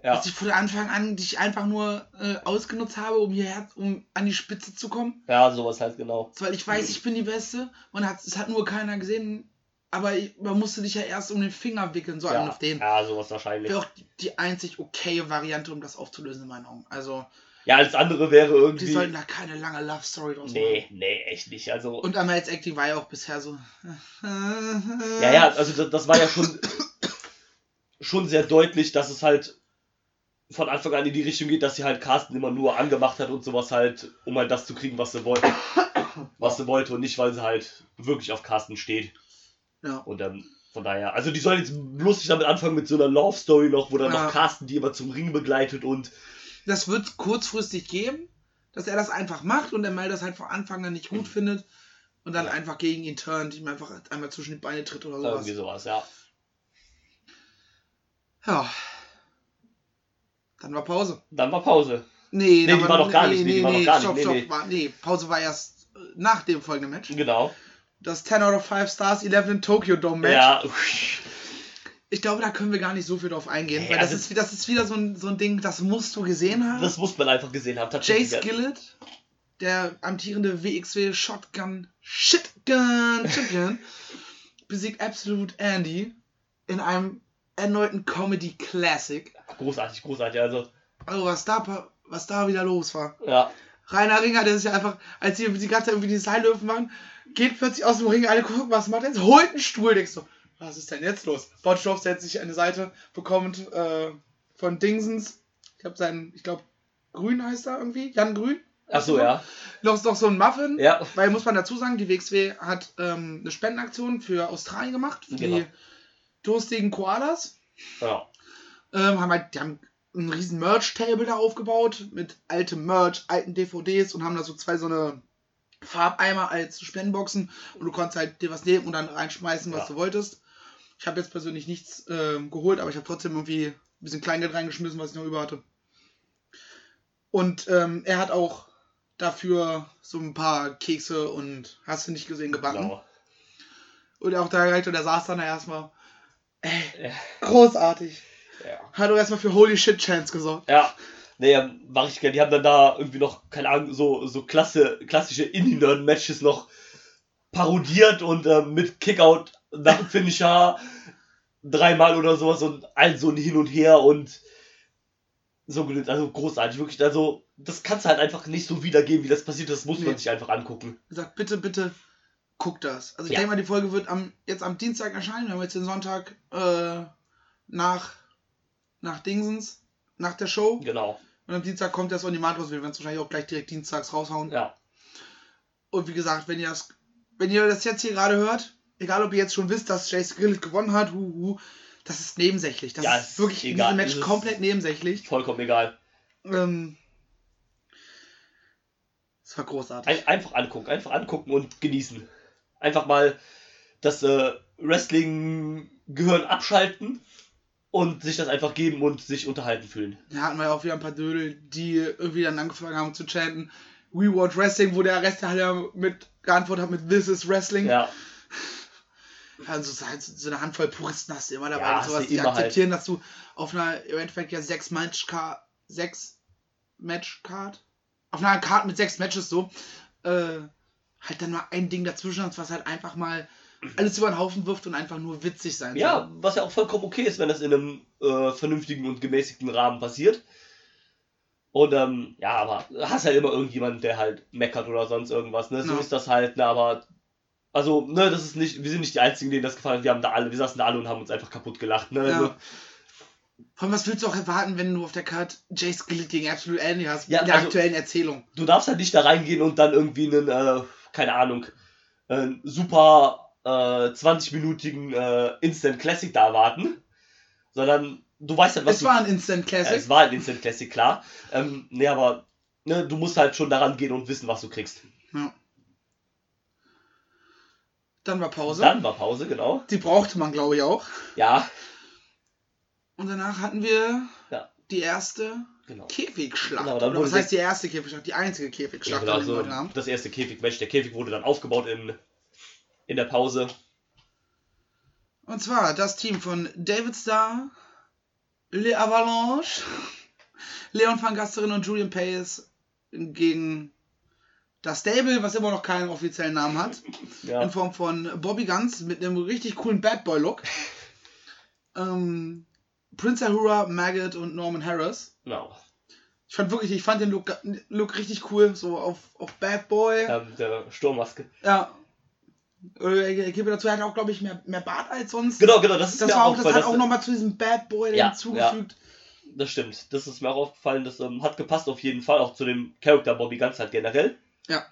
ja. Dass ich von Anfang an dich einfach nur äh, ausgenutzt habe, um hierher, um an die Spitze zu kommen? Ja, sowas halt genau. Weil ich weiß, ich bin die Beste. Man hat, es hat nur keiner gesehen. Aber man musste dich ja erst um den Finger wickeln, so einen Ja, auf den. ja, sowas wahrscheinlich. Wäre auch die, die einzig okaye Variante, um das aufzulösen, in meinen Augen. Also, Ja, alles andere wäre die irgendwie. sollten da keine lange Love Story draus Nee, machen. nee, echt nicht. Also. Und Amels Acting war ja auch bisher so. Ja, ja, also das, das war ja schon, schon sehr deutlich, dass es halt von Anfang an in die Richtung geht, dass sie halt Carsten immer nur angemacht hat und sowas halt, um halt das zu kriegen, was sie wollte. Was sie wollte und nicht, weil sie halt wirklich auf Carsten steht. Ja. Und ähm, von daher, also die sollen jetzt bloß nicht damit anfangen mit so einer Love Story noch, wo dann Ja. noch Carsten die immer zum Ring begleitet und Das wird kurzfristig geben, dass er das einfach macht und Amel das halt von Anfang an nicht gut findet und dann Ja. einfach gegen ihn turnt, ihm einfach einmal zwischen die Beine tritt oder sowas. irgendwie sowas, ja. Ja. Dann war Pause. Dann war Pause. Nee, Nee, die war noch gar nicht. Nee, die war noch gar nicht. Stopp, Nee, stopp. nee. War, nee, Pause war erst äh, nach dem folgenden Match. Genau. Das 10 out of 5 Stars 11 in Tokyo Dome Match. Ja, Ich glaube, da können wir gar nicht so viel drauf eingehen, Nee, weil das also- ist, das ist wieder so ein, so ein Ding, das musst du gesehen haben. das muss man einfach gesehen haben. Jay Tatsächlich. Skillett, der amtierende WXW Shotgun Shitgun Champion, besiegt Absolute Andy in einem erneuten Comedy Classic. Großartig, großartig. Also, Also was da, was da wieder los war. ja. Rainer Ringer, der sich ja einfach, als sie die ganze Zeit irgendwie die Seillöwen machen, geht plötzlich aus dem Ring, alle gucken, was macht er jetzt? Holt einen Stuhl, denkst du, was ist denn jetzt los? Botschloff setzt sich an die Seite, bekommt äh, von Dingsens, ich glaube sein, ich glaube, Grün heißt er irgendwie, Jan Grün. Ach so, ja. Noch, noch so ein Muffin. Ja. Weil muss man dazu sagen, die WXW hat ähm, eine Spendenaktion für Australien gemacht, für Genau. die durstigen Koalas. Ja. Ähm, haben halt, die haben ein riesen Merch-Table da aufgebaut mit altem Merch, alten DVDs und haben da so zwei so eine Farbeimer als Spendenboxen und du konntest halt dir was nehmen und dann reinschmeißen, was Ja. du wolltest. Ich habe jetzt persönlich nichts ähm, geholt, aber ich habe trotzdem irgendwie ein bisschen Kleingeld reingeschmissen, was ich noch über hatte. Und ähm, er hat auch dafür so ein paar Kekse und hast du nicht gesehen gebacken. Genau. Und auch da direkt und der saß dann da erstmal. Ey, Ja. großartig. Ja. Hat auch erstmal für Holy Shit Chance gesorgt. Ja. Ähm, mach ich gerne. Die haben dann da irgendwie noch, keine Ahnung, so, so klasse, klassische Indie-Nerd-Matches noch parodiert und ähm, mit Kickout nach dem Finisher dreimal oder sowas und all so ein Hin und Her und so also großartig, wirklich. Also, das kannst du halt einfach nicht so wiedergeben, wie das passiert ist. Das muss Nee. man sich einfach angucken. Gesagt, bitte, bitte guckt das. Also ich Ja. denke mal, die Folge wird am, jetzt am Dienstag erscheinen. Wir haben jetzt den Sonntag äh, nach, nach Dingsens, nach der Show. Genau. Und am Dienstag kommt das on demand raus. Wir werden es wahrscheinlich auch gleich direkt dienstags raushauen. Ja. Und wie gesagt, wenn ihr das, wenn ihr das jetzt hier gerade hört, egal ob ihr jetzt schon wisst, dass Chase Grill gewonnen hat, hu, hu, das ist nebensächlich. Das Ja, ist wirklich in diesem Match komplett nebensächlich. Vollkommen egal. Ähm, es war großartig. Ein, einfach angucken, einfach angucken und genießen. Einfach mal das äh, Wrestling-Gehirn abschalten und sich das einfach geben und sich unterhalten fühlen. Da hatten wir ja auch wieder ein paar Dödel, die irgendwie dann angefangen haben zu chanten. We want Wrestling, wo der Rest halt ja mit geantwortet hat mit This is Wrestling. Ja, Also so, halt so eine Handvoll Puristen hast du immer dabei, Ja, und sowas, die halt. akzeptieren, dass du auf einer im Endeffekt ja sechs Match sechs Match Card auf einer Card mit sechs Matches so äh, halt dann mal ein Ding dazwischen hast, was halt einfach mal alles über den Haufen wirft und einfach nur witzig sein ja, was ja auch vollkommen okay ist, wenn das in einem äh, vernünftigen und gemäßigten Rahmen passiert. Und ähm, ja, aber hast halt immer irgendjemand, der halt meckert oder sonst irgendwas, ne? So Ja. ist das halt, ne? Aber also, ne, das ist nicht, wir sind nicht die einzigen, denen das gefallen hat. Wir haben da alle, wir saßen da alle und haben uns einfach kaputt gelacht, ne? Ja. Also, Vor allem, was willst du auch erwarten, wenn du auf der Card Jace Gill gegen Absolute Andy hast, Ja, in der also- aktuellen Erzählung. du darfst halt nicht da reingehen und dann irgendwie einen, äh, keine Ahnung, einen super äh, 20-minütigen äh, Instant Classic da erwarten, sondern du weißt halt, was Es du... war ein Instant ja, Classic. es war ein Instant Classic, klar. Ähm, nee, aber ne, du musst halt schon daran gehen und wissen, was du kriegst. Ja. Dann war Pause. Dann war Pause, genau. Die brauchte man, glaube ich, auch. Ja, Und danach hatten wir Ja. die erste genau. Käfigschlacht. Genau, Oder was heißt die erste Käfigschlacht? Die einzige Ja, Käfigschlacht, genau die wir also das erste Käfigmatch. Der Käfig wurde dann aufgebaut in, in der Pause. Und zwar das Team von David Starr, Le Avalanche, Leon van Gasteren und Julian Pace gegen das Stable, was immer noch keinen offiziellen Namen hat. Ja. in Form von Bobby Guns mit einem richtig coolen Bad Boy Look. ähm, Prince Ahura, Maggot und Norman Harris. Genau. Ich fand wirklich, ich fand den Look, Look richtig cool, so auf, auf Bad Boy. Ja. Ja, mit der Sturmmaske. Äh, gebe dazu, er hat auch, glaube ich, mehr, mehr Bart als sonst. Genau, genau, das ist Das, mir war auch, das hat auch nochmal zu diesem Bad Boy Ja, hinzugefügt. Das stimmt. Das ist mir auch aufgefallen. Das ähm, hat gepasst auf jeden Fall, auch zu dem Charakter Bobby Ganz halt generell. Ja.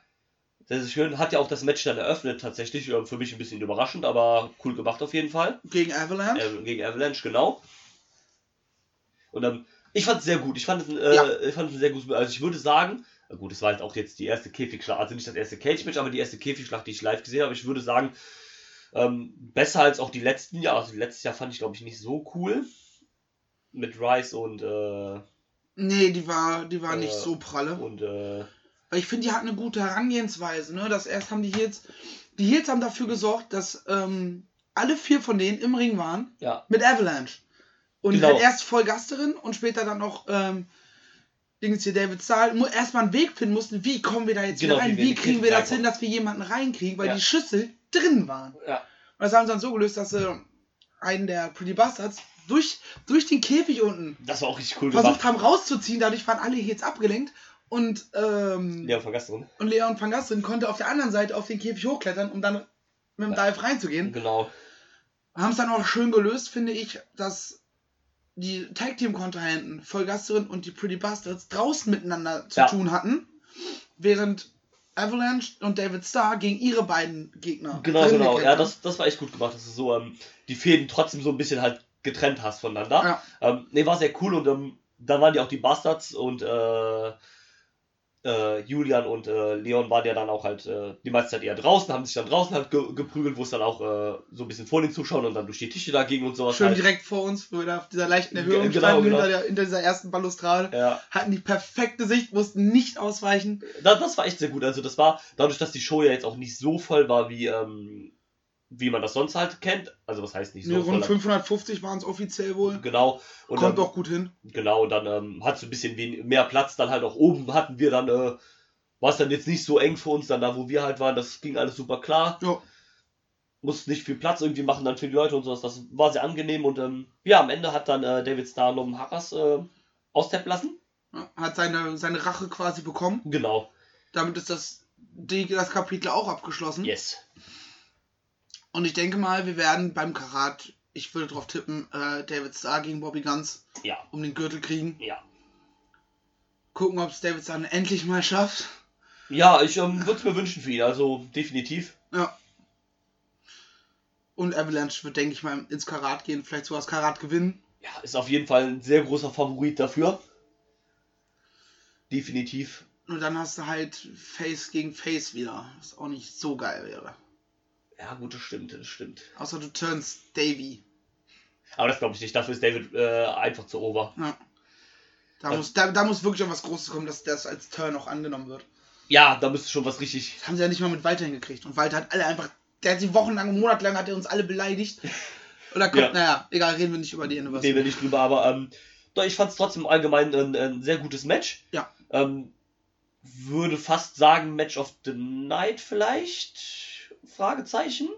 Das ist schön. Hat ja auch das Match dann eröffnet, tatsächlich. Ähm, Für mich ein bisschen überraschend, aber cool gemacht auf jeden Fall. Gegen Avalanche. Äh, gegen Avalanche, genau. Und ähm, ich fand es sehr gut. Ich fand es äh, Ja. ich fand es ein sehr gut. Also ich würde sagen, na gut, es war jetzt auch jetzt die erste Käfigschlacht, also nicht das erste Cage-Match, aber die erste Käfigschlacht, die ich live gesehen habe. Ich würde sagen, ähm, besser als auch die letzten Jahre. Also letztes Jahr fand ich, glaube ich, nicht so cool. Mit Rice und, äh, Nee, die war, die war nicht Äh, so pralle. und äh, Weil ich finde, die hatten eine gute Herangehensweise. Ne? Das erst haben die Heels, die Heels haben dafür gesorgt, dass ähm, alle vier von denen im Ring waren ja, mit Avalanche. Und Genau. halt erst voll Gasterin und später dann noch ähm, Dings hier David Zahl. Erstmal einen Weg finden mussten, wie kommen wir da jetzt Genau, wieder rein? wie kriegen wir das hin, dass wir jemanden reinkriegen, weil Ja. die Schüssel drin waren. ja, Und das haben sie dann so gelöst, dass sie einen der Pretty Bastards durch, durch den Käfig unten das war auch richtig cool versucht gemacht. haben rauszuziehen. Dadurch waren alle jetzt abgelenkt. Und, ähm, Ja, vergessen. drin. und Leon van Gastrin konnte auf der anderen Seite auf den Käfig hochklettern, um dann mit dem Dive reinzugehen. Genau. Haben es dann auch schön gelöst, finde ich, dass die Tag Team Kontrahenten Vollgasterin und die Pretty Bastards draußen miteinander zu Ja. tun hatten, während Avalanche und David Starr gegen ihre beiden Gegner Genau, genau. Ja, das, das war echt gut gemacht, dass du so ähm, die Fäden trotzdem so ein bisschen halt getrennt hast voneinander. Ja. Ähm, ne, war sehr cool und ähm, dann waren die auch die Bastards und äh, äh, Julian und äh, Leon waren ja dann auch halt äh, die meiste Zeit eher draußen, haben sich dann draußen halt ge geprügelt, wo es dann auch äh, so ein bisschen vor den Zuschauern und dann durch die Tische dagegen und sowas. Schön halt. direkt vor uns, wo wir da auf dieser leichten Erhöhung genau, standen, genau. Hinter, der, hinter dieser ersten Balustrade. Ja, Hatten die perfekte Sicht, mussten nicht ausweichen. das, das war echt sehr gut. Also das war, dadurch, dass die Show ja jetzt auch nicht so voll war, wie, ähm, wie man das sonst halt kennt. Also was heißt nicht so Nee, rund 550 waren es offiziell wohl. Genau. Und Kommt dann, auch gut hin. Genau, und dann ähm, hat es ein bisschen mehr Platz. Dann halt auch oben hatten wir dann, äh, war es dann jetzt nicht so eng für uns, dann da wo wir halt waren, das ging alles super klar. Ja. Mussten nicht viel Platz irgendwie machen dann für die Leute und sowas. Das war sehr angenehm und ähm, ja, am Ende hat dann äh, David Starr Norman Harras äh, austappen lassen. Hat seine, seine Rache quasi bekommen. Genau. Damit ist das, die, das Kapitel auch abgeschlossen. Yes. Und ich denke mal, wir werden beim Karat, ich würde drauf tippen, äh, David Starr gegen Bobby Guns Ja, um den Gürtel kriegen. ja. Gucken, ob es David Starr endlich mal schafft. Ja, ich ähm, würde es mir wünschen für ihn, also definitiv. Ja. Und Avalanche wird, denke ich mal, ins Karat gehen, vielleicht sogar das Karat gewinnen. Ja, ist auf jeden Fall ein sehr großer Favorit dafür. Definitiv. Und dann hast du halt Face gegen Face wieder, was auch nicht so geil wäre. Ja, gut, das stimmt, das stimmt. Außer du turnst Davy. Aber das glaube ich nicht, dafür ist David äh, einfach zu over. Ja. Da, Ja. muss, da, da muss wirklich auch was Großes kommen, dass das als Turn auch angenommen wird. Ja, da müsste schon was richtig. Das haben sie ja nicht mal mit Walter hingekriegt. Und Walter hat alle einfach, der hat sie wochenlang und monatelang hat er uns alle beleidigt. Und da kommt, Ja. naja, egal, reden wir nicht über die Anniversary. Reden wir nicht drüber, aber ähm, doch, ich fand es trotzdem allgemein ein, ein sehr gutes Match. Ja. Ähm, würde fast sagen, Match of the Night vielleicht? Fragezeichen.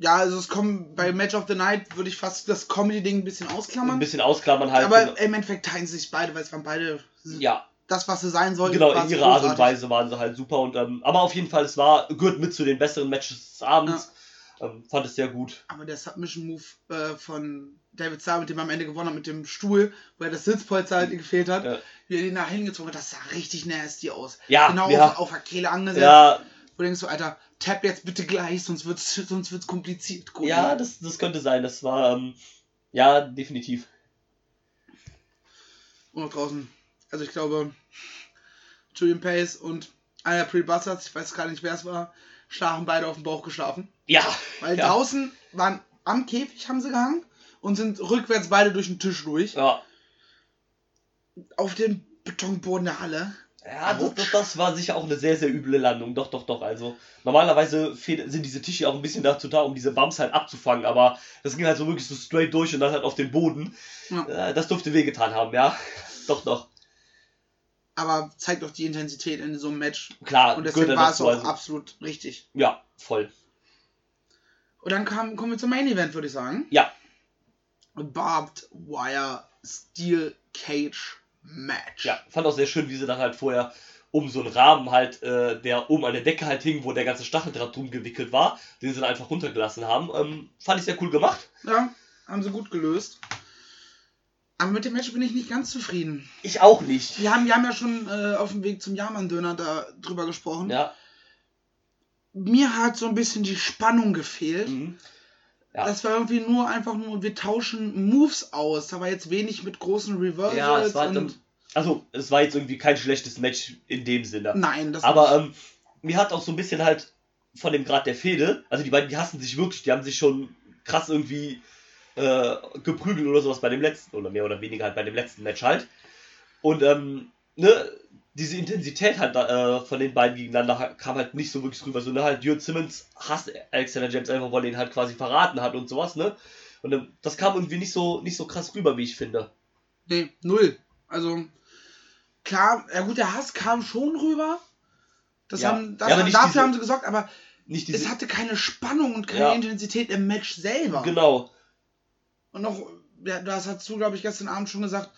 Ja, also es kommen bei Match of the Night würde ich fast das Comedy-Ding ein bisschen Ein ausklammern. bisschen ausklammern halt. aber im Endeffekt teilen sie sich beide, weil es waren beide ja, das, was sie sein sollten. genau, in ihrer Art und. Weise waren sie halt super. Und, ähm, aber auf jeden Fall, es war, gehört mit zu den besseren Matches des Abends. Ähm, fand es sehr gut. Aber der Submission-Move äh, von David Starr, mit dem er am Ende gewonnen hat, mit dem Stuhl, wo er das Sitzpolster halt gefehlt hat, Ja. wie er den nach hingezogen hat, das sah richtig nasty aus. Ja, genau ja. auf, auf der Kehle angesetzt. Ja, Wo du denkst so, Alter, tap jetzt bitte gleich, sonst wird's, sonst wird's kompliziert. Cody. ja das, das könnte sein. Das war, ähm, ja, definitiv. Und noch draußen. Also ich glaube, Julian Pace und einer Pretty Bastards, ich weiß gar nicht, wer es war, schlafen beide auf dem Bauch geschlafen. Ja, Weil Ja. draußen waren am Käfig haben sie gehangen und sind rückwärts beide durch den Tisch durch. ja. Auf dem Betonboden der Halle. Ja, das, das, das war sicher auch eine sehr, sehr üble Landung. Doch, doch, doch. Also, normalerweise sind diese Tische auch ein bisschen dazu da, um diese Bumps halt abzufangen, aber das ging halt so wirklich so straight durch und dann halt auf den Boden. Ja. Äh, Das dürfte wehgetan haben, ja. Doch, doch. Aber zeigt doch die Intensität in so einem Match. Klar, Und deswegen war es auch also, absolut richtig. Ja, voll. Und dann kam, kommen wir zum Main Event, würde ich sagen. Ja. Barbed Wire Steel Cage Match. Ja, fand auch sehr schön, wie sie dann halt vorher um so einen Rahmen halt, äh, der oben an der Decke halt hing, wo der ganze Stacheldraht drum gewickelt war, den sie dann einfach runtergelassen haben. Ähm, fand ich sehr cool gemacht. Ja, haben sie gut gelöst. Aber mit dem Match bin ich nicht ganz zufrieden. Ich auch nicht. Wir haben, wir haben ja schon äh, auf dem Weg zum Jahrmann-Döner da drüber gesprochen. Ja. Mir hat so ein bisschen die Spannung gefehlt. Mhm. Ja. Das war irgendwie nur einfach nur, wir tauschen Moves aus. Da war jetzt wenig mit großen Reversals. Ja, es war ähm, also es war jetzt irgendwie kein schlechtes Match in dem Sinne. Nein, das Aber ähm, mir hat auch so ein bisschen halt von dem Grad der Fehde, also die beiden, die hassen sich wirklich, die haben sich schon krass irgendwie äh, geprügelt oder sowas bei dem letzten, oder mehr oder weniger halt bei dem letzten Match halt. Und ähm, ne, diese Intensität halt äh, von den beiden gegeneinander kam halt nicht so wirklich rüber. So, ne, halt Jürgen Simmons hasst Alexander James einfach, weil er ihn halt quasi verraten hat und sowas, ne? Und das kam irgendwie nicht so, nicht so krass rüber, wie ich finde. Nee, null. Also, klar, ja gut, der Hass kam schon rüber. Das Ja. haben, das, Ja, dafür diese- haben sie gesorgt, aber Nicht diese. es hatte keine Spannung und keine Ja. Intensität im Match selber. genau. Und noch, ja, das hast du, glaube ich, gestern Abend schon gesagt,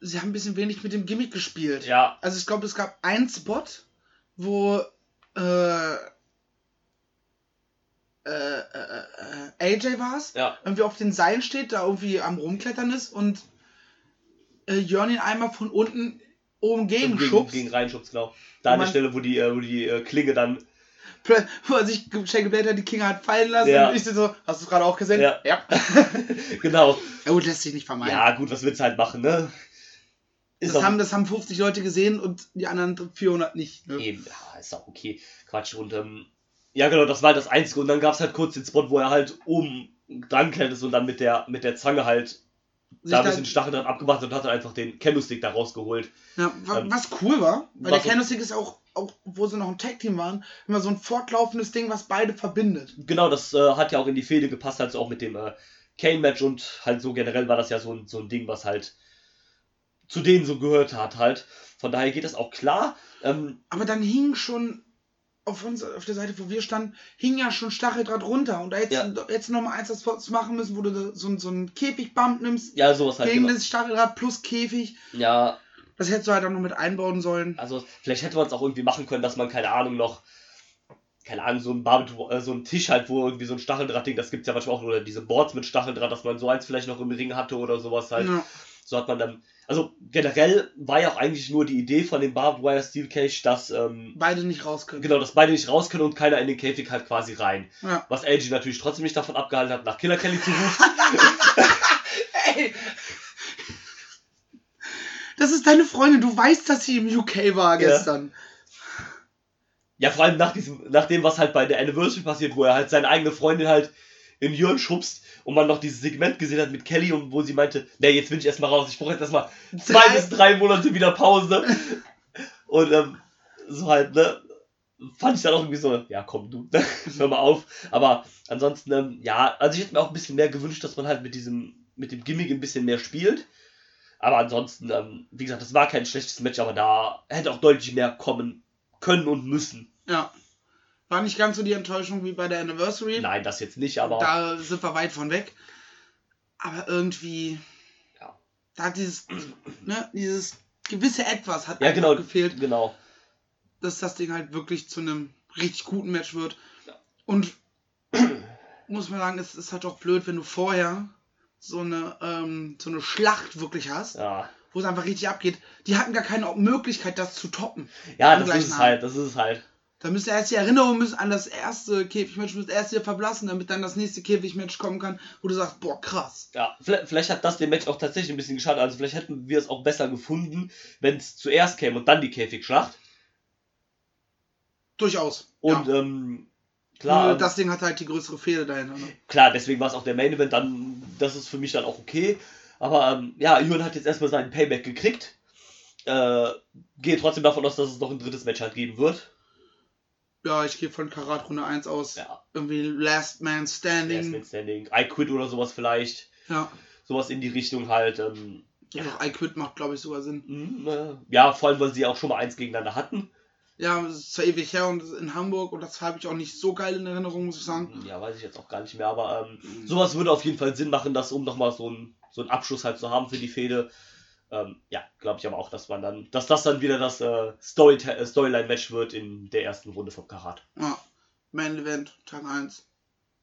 sie haben ein bisschen wenig mit dem Gimmick gespielt. Ja, Also ich glaube, es gab einen Spot, wo äh, äh, äh, äh, AJ war es, ja. irgendwie auf den Seilen steht, da irgendwie am rumklettern ist und äh, Jörn ihn einmal von unten oben gegen gegen, schubst, gegen reinschubst, genau. Da an der Stelle, wo die, äh, wo die äh, Klinge dann. wo er sich geblättert hat, die Klinge hat fallen lassen Ja. und ich so, hast du es gerade auch gesehen? Ja. ja. genau. Ja gut, lässt sich nicht vermeiden. Ja, gut, was willst du halt machen, ne? Das, haben, das haben 50 Leute gesehen und die anderen 400 nicht. Ne? eben, ja, ist auch okay. Quatsch. Und ähm, ja, genau, das war halt das Einzige. Und dann gab es halt kurz den Spot, wo er halt oben dran klettert und dann mit der, mit der Zange halt da ein bisschen Stachel dran abgemacht und hat dann einfach den Candlestick da rausgeholt. Ja, Ähm, was cool war, weil der Candlestick ist auch, auch, wo sie noch ein Tag-Team waren, immer so ein fortlaufendes Ding, was beide verbindet. Genau, das äh, hat ja auch in die Fehde gepasst, also auch mit dem äh, Kane-Match und halt so generell war das ja so ein, so ein Ding, was halt zu denen so gehört hat halt. Von daher geht das auch klar. Ähm, Aber dann hing schon auf, uns, auf der Seite, wo wir standen, hing ja schon Stacheldraht runter. Und da hättest Ja. du jetzt nochmal eins das machen müssen, wo du so, so einen Käfigbump nimmst. Ja, sowas halt. gegen Genau. das Stacheldraht plus Käfig. Ja, Das hättest du halt auch noch mit einbauen sollen. also vielleicht hätte man es auch irgendwie machen können, dass man, keine Ahnung, noch, keine Ahnung, so ein Barbed, äh, so ein Tisch halt, wo irgendwie so ein Stacheldrahtding, das gibt's ja manchmal auch, oder diese Boards mit Stacheldraht, dass man so eins vielleicht noch im Ring hatte oder sowas halt. Ja. So hat man dann, also generell war ja auch eigentlich nur die Idee von dem Barbed Wire Steel Cage, dass, ähm, Beide nicht raus können. genau, dass beide nicht raus können und keiner in den Käfig halt quasi rein. Ja. Was AJ natürlich trotzdem nicht davon abgehalten hat, nach Killer Kelly zu rufen. Ey! Das ist deine Freundin, du weißt, dass sie im UK war Ja. gestern. Ja, vor allem nach diesem, nach dem, was halt bei der Anniversary passiert, wo er halt seine eigene Freundin halt in Jörn schubst und man noch dieses Segment gesehen hat mit Kelly und wo sie meinte, ne, jetzt will ich erstmal raus, ich brauche jetzt erstmal zwei Drei- bis drei Monate wieder Pause. und ähm, so halt, ne, fand ich dann auch irgendwie so, ja komm du, hör mal auf. Aber ansonsten, ähm, ja, also ich hätte mir auch ein bisschen mehr gewünscht, dass man halt mit diesem, mit dem Gimmick ein bisschen mehr spielt. Aber ansonsten, ähm, wie gesagt, das war kein schlechtes Match, aber da hätte auch deutlich mehr kommen können und müssen. War nicht ganz so die Enttäuschung wie bei der Anniversary. Nein, das jetzt nicht, aber Da sind wir weit von weg. Aber irgendwie. Ja. Da hat dieses, ne, dieses gewisse Etwas hat ja genau, gefehlt, genau. dass das Ding halt wirklich zu einem richtig guten Match wird. Ja. Und muss man sagen, es ist halt auch blöd, wenn du vorher so eine, ähm, so eine Schlacht wirklich hast, Ja, wo es einfach richtig abgeht. Die hatten gar keine Möglichkeit, das zu toppen. ja das ist es halt, das ist es halt. Da müsste erst die Erinnerung müssen an das erste Käfigmatch, müsste erst wieder verblassen, damit dann das nächste Käfigmatch kommen kann, wo du sagst, boah, krass. Ja, vielleicht, vielleicht hat das dem Match auch tatsächlich ein bisschen geschadet. Also vielleicht hätten wir es auch besser gefunden, wenn es zuerst käme und dann die Käfigschlacht. Durchaus. Und ja. ähm, klar, Nur das Ding hat halt die größere Fehde dahinter. Ne? klar, deswegen war es auch der Main Event, dann, das ist für mich dann auch okay. Aber ähm, ja, Jürgen hat jetzt erstmal seinen Payback gekriegt. Äh, gehe trotzdem davon aus, dass es noch ein drittes Match halt geben wird. Ja, ich gehe von Karat Runde 1 aus. Ja, Irgendwie Last Man Last Standing. Man Standing, I Quit oder sowas vielleicht. Ja. Sowas in die Richtung halt. Ähm, Ja, doch, I Quit macht, glaube ich, sogar Sinn. mh, äh, ja, vor allem, weil sie auch schon mal eins gegeneinander hatten. Ja, es ist zwar ewig her und in Hamburg und das habe ich auch nicht so geil in Erinnerung, muss ich sagen. Ja, weiß ich jetzt auch gar nicht mehr, aber ähm, sowas würde auf jeden Fall Sinn machen, das um nochmal so einen so einen Abschluss halt zu haben für die Fehde. Ähm, ja, glaube ich aber auch, dass man dann, dass das dann wieder das äh, Story äh, Storyline-Match wird in der ersten Runde vom Karat. Ja. Main Event, Tag 1.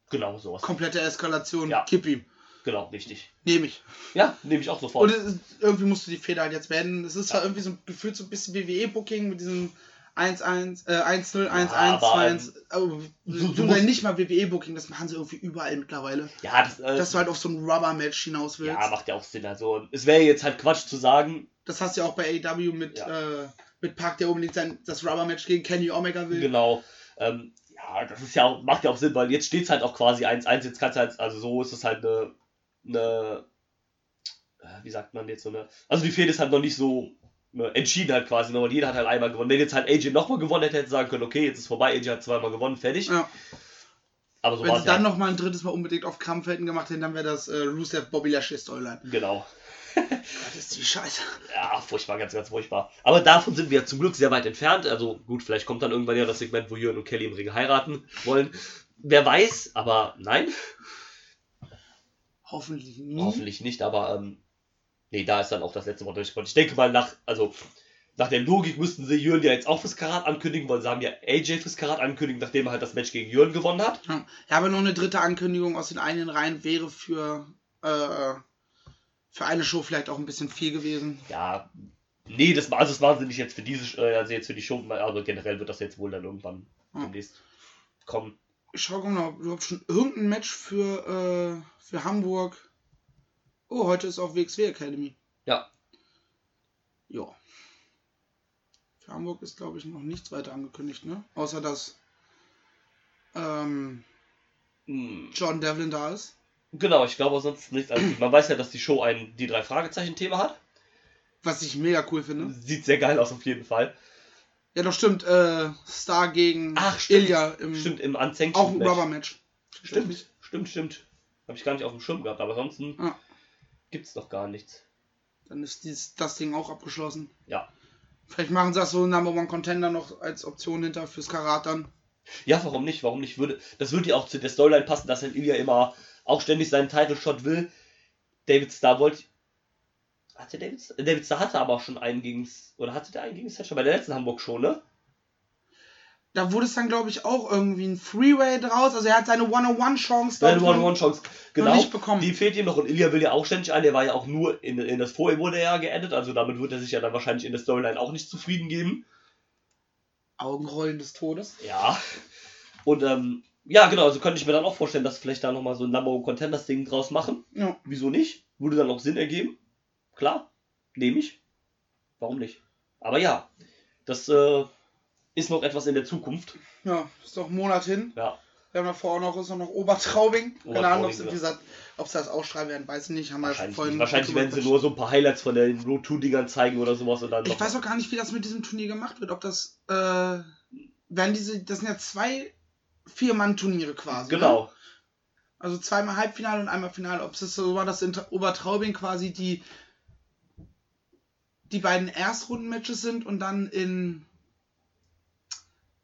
Genau, sowas. Komplette Eskalation. Ja. Kipp ihm. Genau, richtig. Nehme ich. Ja, nehme ich auch sofort. Und ist, irgendwie musst du die Feder halt jetzt werden. Es ist zwar irgendwie so ein gefühlt so ein bisschen WWE-Booking mit diesem 1-1, äh, 1-0, 1-1, aber, 2-1. Aber du- musst- nicht mal WWE-Booking, das machen sie irgendwie überall mittlerweile. ja, das, äh, Dass du halt auf so ein Rubber-Match hinaus willst. ja, macht ja auch Sinn. Also, es wäre jetzt halt Quatsch zu sagen, Das hast du ja auch bei AEW mit, Ja. äh, mit Park, der unbedingt sein, das Rubber-Match gegen Kenny Omega will. Genau. Ähm, ja, das ist ja auch, macht ja auch Sinn, weil jetzt steht es halt auch quasi 1-1. Jetzt kannst du halt, also so ist es halt eine, eine, äh, wie sagt man jetzt so eine, also die Fehde ist halt noch nicht so entschieden halt quasi, ne, weil jeder hat halt einmal gewonnen. Wenn jetzt halt AJ nochmal gewonnen hätte, hätte sagen können, okay, jetzt ist vorbei, AJ hat zweimal gewonnen, fertig. Ja. Aber so Wenn sie es ja. dann noch mal ein drittes Mal unbedingt auf Krampf hätten gemacht hätten, dann wäre das äh, Rusev Bobby Lashley Storyline. Genau. Das ist die Scheiße. Ja, furchtbar, ganz, ganz furchtbar. Aber davon sind wir zum Glück sehr weit entfernt. Also gut, vielleicht kommt dann irgendwann ja das Segment, wo Jürgen und Kelly im Ring heiraten wollen. Wer weiß, aber nein. Hoffentlich nie. Hoffentlich nicht, aber ähm, nee, da ist dann auch das letzte Wort durchgekommen. Ich denke mal, nach, also nach der Logik müssten sie Jürgen ja jetzt auch fürs Karat ankündigen, weil sie haben ja AJ fürs Karat ankündigt, nachdem er halt das Match gegen Jürgen gewonnen hat. Ja. aber noch eine dritte Ankündigung aus den eigenen Reihen wäre für, äh, für eine Show vielleicht auch ein bisschen viel gewesen. Ja, nee, das, also das machen sie nicht jetzt für diese, äh, also jetzt für die Show, aber generell wird das jetzt wohl dann irgendwann Ja. demnächst kommen. Ich schau mal, ob überhaupt schon irgendein Match für, äh, für Hamburg. Oh, heute ist auch WXW Academy. Ja. Ja. Für Hamburg ist, glaube ich, noch nichts weiter angekündigt, ne? Außer dass ähm, Hm. John Devlin da ist. Genau, ich glaube sonst nichts. Also, man weiß ja, dass die Show ein die drei Fragezeichen-Thema hat. Was ich mega cool finde. Sieht sehr geil aus auf jeden Fall. Ja, doch stimmt. Äh, Star gegen Ach, stimmt. Ilya im Stimmt, im Unsanctioned auch ein Match. Rubber-Match. Stimmt, stimmt, stimmt. Habe ich gar nicht auf dem Schirm gehabt, aber ansonsten Ja. Gibt's doch gar nichts. Dann ist dies, das Ding auch abgeschlossen. Ja. Vielleicht machen sie das so Number One Contender noch als Option hinter fürs Karat dann. Ja, warum nicht? Warum nicht? Würde, das würde ja auch zu der Storyline passen, dass ein Ilya immer auch ständig seinen Title Shot will. David Starr wollte. Hatte David, David Starr hatte aber auch schon einen gegen. Oder hatte der einen gegen schon bei der letzten Hamburg schon, ne? Da wurde es dann, glaube ich, auch irgendwie ein Freeway draus. Also er hat seine One-on-One-Chance Seine One-on-One-Chance. Genau. nicht bekommen. Die fehlt ihm noch und Ilya will ja auch ständig ein. Der war ja auch nur in, in das Vorher wurde er ja geaddet. Also damit wird er sich ja dann wahrscheinlich in der Storyline auch nicht zufrieden geben. Augenrollen des Todes. Ja. Und ähm, ja, genau, also könnte ich mir dann auch vorstellen, dass vielleicht da nochmal so ein Number One Contenders Ding draus machen. Ja. Wieso nicht? Würde dann auch Sinn ergeben. Klar, nehme ich. Warum nicht? Aber ja, das äh, ist noch etwas in der Zukunft. Ja, ist doch ein Monat hin. Ja. Wir haben davor auch noch, ist auch noch Obertraubing. Keine Ahnung, ob Obertraubing, sie, gesagt, ob sie das ausschreiben werden, weiß ich nicht. Haben wir ja Wahrscheinlich, vorhin werden sie nur so ein paar Highlights von den Road 2 Dingern zeigen oder sowas und dann Ich noch- weiß auch gar nicht, wie das mit diesem Turnier gemacht wird. Ob das, äh, werden diese, das sind ja zwei Vier-Mann-Turniere quasi. Ne? Genau. Also zweimal Halbfinale und einmal Finale. Ob es so war, dass in Obertraubing quasi die, die beiden Erstrunden-Matches sind und dann in,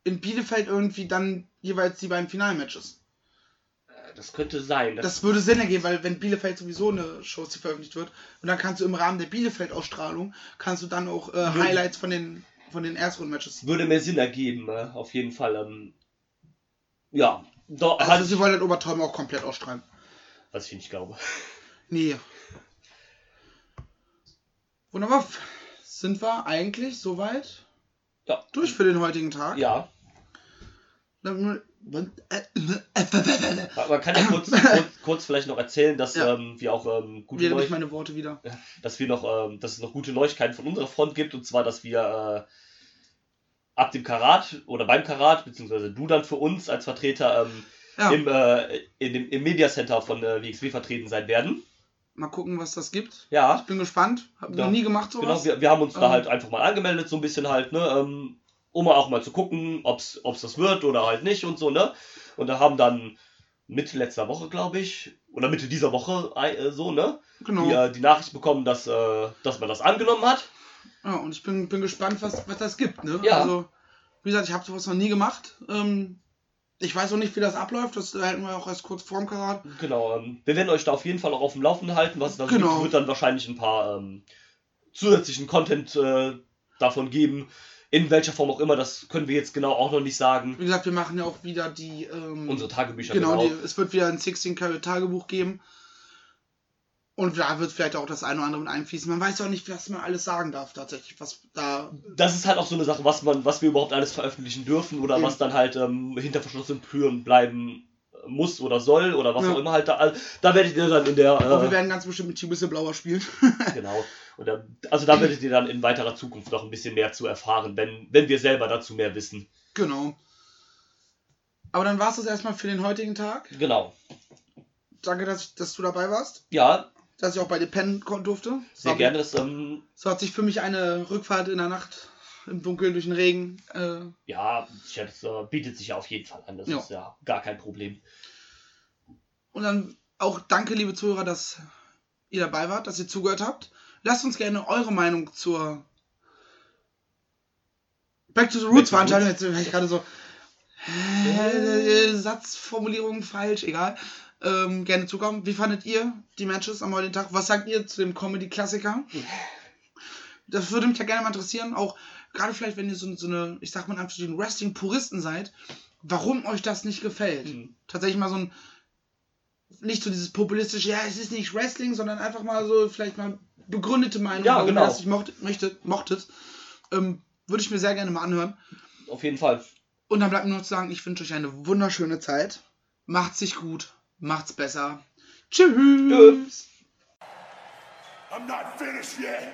in Bielefeld irgendwie dann jeweils die beiden Finalmatches. Das könnte sein. Das, Das würde Sinn ergeben, weil wenn Bielefeld sowieso eine Show die veröffentlicht wird und dann kannst du im Rahmen der Bielefeld-Ausstrahlung kannst du dann auch äh, Highlights von den von den Erstrunden-Matches. würde mehr Sinn ergeben, äh, auf jeden Fall. Ähm, ja, doch, Also halt, sie wollen halt Obertraubing auch komplett ausstrahlen. was ich nicht glaube. Nee. Wunderbar. Sind wir eigentlich soweit Ja. durch für den heutigen Tag? Ja, man kann ja kurz, kurz, kurz vielleicht noch erzählen, dass Ja. ähm, wir auch ähm, gute Wähle Neu ich meine Worte wieder. dass wir noch, ähm, dass es noch gute Neuigkeiten von unserer Front gibt und zwar, dass wir äh, ab dem Karat oder beim Karat, beziehungsweise du dann für uns als Vertreter ähm, Ja, im, äh, in dem, im Media Center von äh, WXW vertreten sein werden. mal gucken, was das gibt. Ja, Ich bin gespannt. Hab Ja. noch nie gemacht genau, sowas. wir, wir haben uns da Ähm. halt einfach mal angemeldet, so ein bisschen halt, ne, ähm, um auch mal zu gucken, ob es das wird oder halt nicht und so, ne. Und da haben dann Mitte letzter Woche, glaube ich, oder Mitte dieser Woche äh, so, ne, genau. die, äh, die Nachricht bekommen, dass, äh, dass man das angenommen hat. Ja, und ich bin, bin gespannt, was, was das gibt. Ne? Ja. Also, wie gesagt, ich habe sowas noch nie gemacht. Ähm, ich weiß auch nicht, wie das abläuft. Das halten wir auch erst kurz vorm Karat. Genau, ähm, wir werden euch da auf jeden Fall auch auf dem Laufenden halten, was es da Genau. gibt. wird dann wahrscheinlich ein paar ähm, zusätzlichen Content äh, davon geben. In welcher Form auch immer, das können wir jetzt genau auch noch nicht sagen. Wie gesagt, wir machen ja auch wieder die. Ähm, Unsere Tagebücher genau, genau. Die, es wird wieder ein 16 Karat Tagebuch geben. Und da wird vielleicht auch das eine oder andere mit einfließen. Man weiß ja auch nicht, was man alles sagen darf, tatsächlich. Was da. Das ist halt auch so eine Sache, was man, was wir überhaupt alles veröffentlichen dürfen oder Eben. was dann halt ähm, hinter verschlossenen Türen bleiben muss oder soll oder was Ja. auch immer halt da. Da werdet ihr dann in der. Aber wir Äh, werden ganz bestimmt mit Whistleblower spielen. genau. Und da, also da werdet ihr dann in weiterer Zukunft noch ein bisschen mehr zu erfahren, wenn, wenn wir selber dazu mehr wissen. genau. Aber dann war es das erstmal für den heutigen Tag. Genau. Danke, dass, ich, dass du dabei warst. Ja, Dass ich auch bei dir pennen durfte. sehr gerne. Das, ähm, So hat sich für mich eine Rückfahrt in der Nacht im Dunkeln durch den Regen. Äh, Ja, das äh, bietet sich ja auf jeden Fall an. Das Ja. ist ja gar kein Problem. und dann auch danke, liebe Zuhörer, dass ihr dabei wart, dass ihr zugehört habt. Lasst uns gerne eure Meinung zur Back to the Roots Veranstaltung. Jetzt bin ich gerade so. Äh, Satzformulierung falsch, egal. Ähm, gerne zukommen. Wie fandet ihr die Matches am heutigen Tag? Was sagt ihr zu dem Comedy-Klassiker? Das würde mich ja gerne mal interessieren. Auch gerade vielleicht, wenn ihr so, so eine, ich sag mal in Anführungsstrichen, Wrestling-Puristen seid, warum euch das nicht gefällt. Mhm. Tatsächlich mal so ein, nicht so dieses populistische, ja, es ist nicht Wrestling, sondern einfach mal so vielleicht mal begründete Meinung, Ja, genau. das nicht mochtet, möchtet, mochtet. Ähm, würde ich mir sehr gerne mal anhören. Auf jeden Fall. Und dann bleibt mir noch zu sagen, ich wünsche euch eine wunderschöne Zeit. Macht's sich gut, macht's besser. Tschüss. Tschüss. I'm not finished yet.